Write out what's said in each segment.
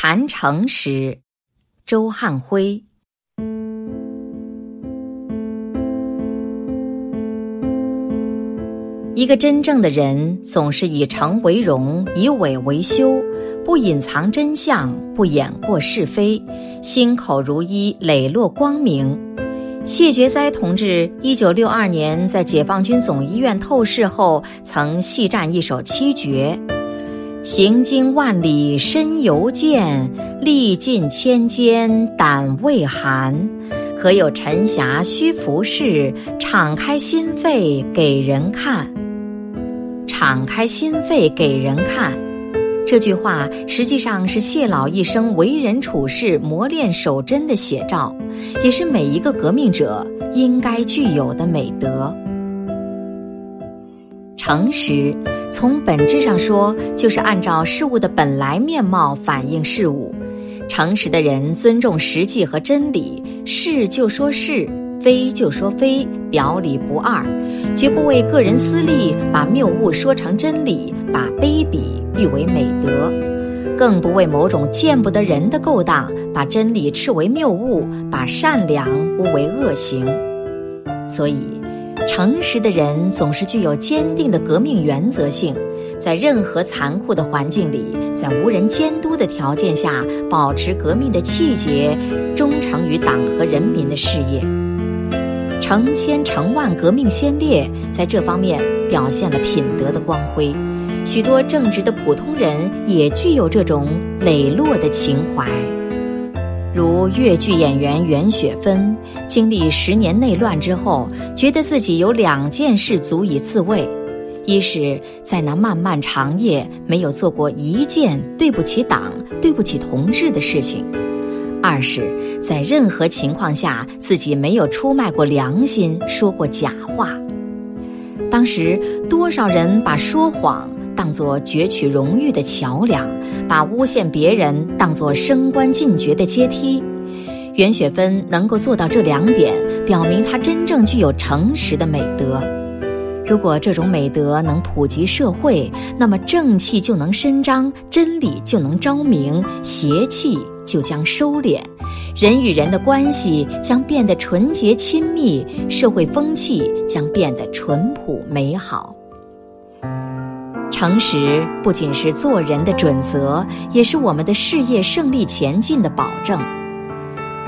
谈诚实，周汉辉。一个真正的人，总是以诚为荣，以伪为羞，不隐藏真相，不掩过是非，心口如一，磊落光明。谢觉哉同志，一九六二年在解放军总医院透视后，曾戏战一首七绝。行经万里身犹健，历尽千艰胆未寒。可有沉霞须浮世，敞开心扉给人看。敞开心扉给人看，这句话实际上是谢老一生为人处事磨练守贞的写照，也是每一个革命者应该具有的美德。诚实。从本质上说，就是按照事物的本来面貌反映事物。诚实的人尊重实际和真理，是就说是，非就说非，表里不二，绝不为个人私利把谬误说成真理，把卑鄙誉为美德，更不为某种见不得人的勾当把真理斥为谬误，把善良污为恶行。所以。诚实的人总是具有坚定的革命原则性，在任何残酷的环境里，在无人监督的条件下，保持革命的气节，忠诚于党和人民的事业。成千成万革命先烈在这方面表现了品德的光辉，许多正直的普通人也具有这种磊落的情怀。如越剧演员袁雪芬，经历十年内乱之后，觉得自己有两件事足以自慰：一是，在那漫漫长夜没有做过一件对不起党、对不起同志的事情；二是，在任何情况下自己没有出卖过良心、说过假话。当时，多少人把说谎。当作攫取荣誉的桥梁，把诬陷别人当作升官进爵的阶梯。袁雪芬能够做到这两点，表明她真正具有诚实的美德。如果这种美德能普及社会，那么正气就能伸张，真理就能昭明，邪气就将收敛，人与人的关系将变得纯洁亲密，社会风气将变得淳朴美好。诚实不仅是做人的准则，也是我们的事业胜利前进的保证。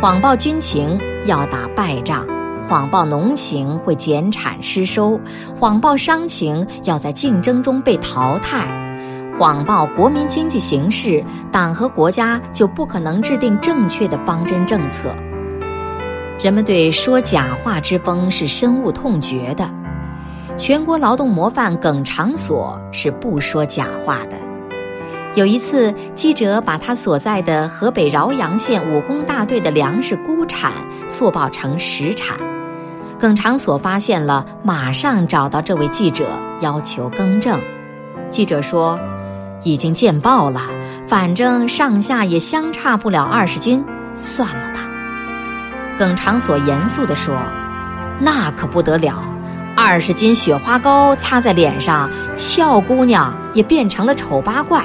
谎报军情要打败仗，谎报农情会减产失收，谎报商情要在竞争中被淘汰，谎报国民经济形势，党和国家就不可能制定正确的方针政策。人们对说假话之风是深恶痛绝的。全国劳动模范耿长所是不说假话的。有一次，记者把他所在的河北饶阳县武工大队的粮食估产错报成实产，耿长所发现了，马上找到这位记者要求更正。记者说：“已经见报了，反正上下也相差不了二十斤，算了吧。”耿长所严肃地说：“那可不得了。”二十斤雪花膏擦在脸上，俏姑娘也变成了丑八怪。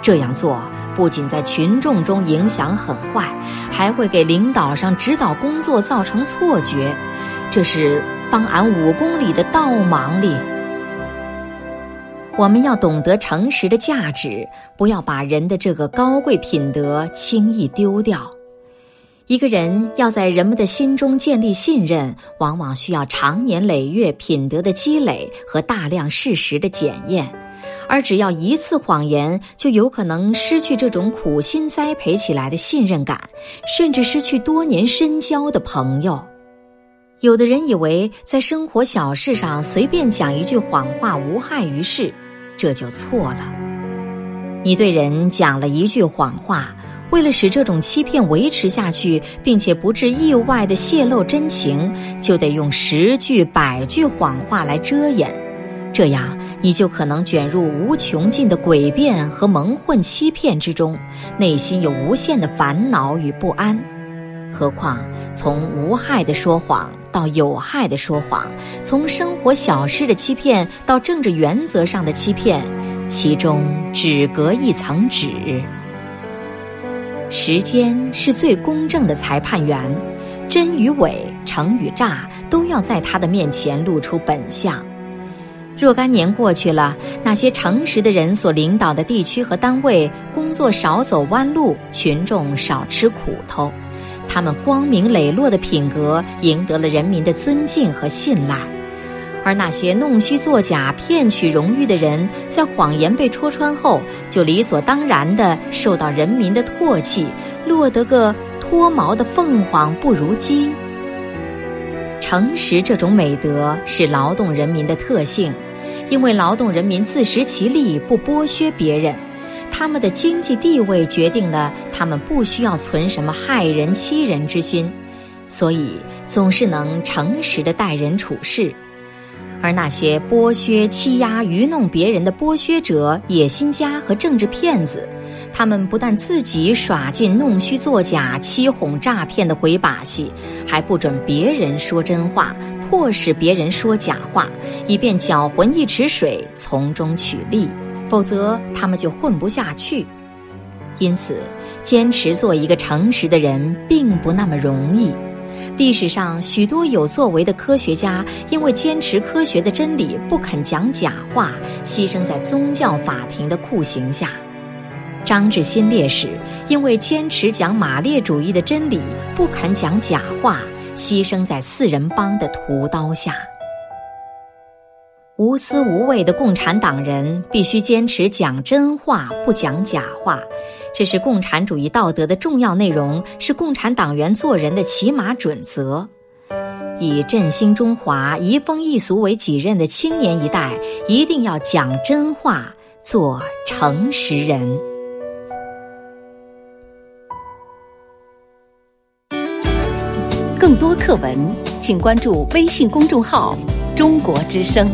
这样做不仅在群众中影响很坏，还会给领导上指导工作造成错觉。这是帮俺五公里的倒忙哩。我们要懂得诚实的价值，不要把人的这个高贵品德轻易丢掉。一个人要在人们的心中建立信任，往往需要长年累月品德的积累和大量事实的检验，而只要一次谎言，就有可能失去这种苦心栽培起来的信任感，甚至失去多年深交的朋友。有的人以为在生活小事上随便讲一句谎话无害于事，这就错了。你对人讲了一句谎话。为了使这种欺骗维持下去，并且不致意外地泄露真情，就得用十句百句谎话来遮掩，这样你就可能卷入无穷尽的诡辩和蒙混欺骗之中，内心有无限的烦恼与不安。何况从无害的说谎到有害的说谎，从生活小事的欺骗到政治原则上的欺骗，其中只隔一层纸。时间是最公正的裁判员，真与伪、诚与诈都要在他的面前露出本相。若干年过去了，那些诚实的人所领导的地区和单位，工作少走弯路，群众少吃苦头，他们光明磊落的品格赢得了人民的尊敬和信赖。而那些弄虚作假、骗取荣誉的人，在谎言被戳穿后，就理所当然地受到人民的唾弃，落得个脱毛的凤凰不如鸡。诚实这种美德是劳动人民的特性，因为劳动人民自食其力，不剥削别人，他们的经济地位决定了他们不需要存什么害人欺人之心，所以总是能诚实的待人处事。而那些剥削、欺压、愚弄别人的剥削者、野心家和政治骗子，他们不但自己耍尽弄虚作假、欺哄诈骗的鬼把戏，还不准别人说真话，迫使别人说假话，以便搅浑一池水，从中取利。否则，他们就混不下去。因此，坚持做一个诚实的人，并不那么容易。历史上许多有作为的科学家，因为坚持科学的真理，不肯讲假话，牺牲在宗教法庭的酷刑下；张志新烈士因为坚持讲马列主义的真理，不肯讲假话，牺牲在四人帮的屠刀下。无私无畏的共产党人必须坚持讲真话，不讲假话。这是共产主义道德的重要内容，是共产党员做人的起码准则。以振兴中华、移风易俗为己任的青年一代，一定要讲真话，做诚实人。更多课文，请关注微信公众号“中国之声”。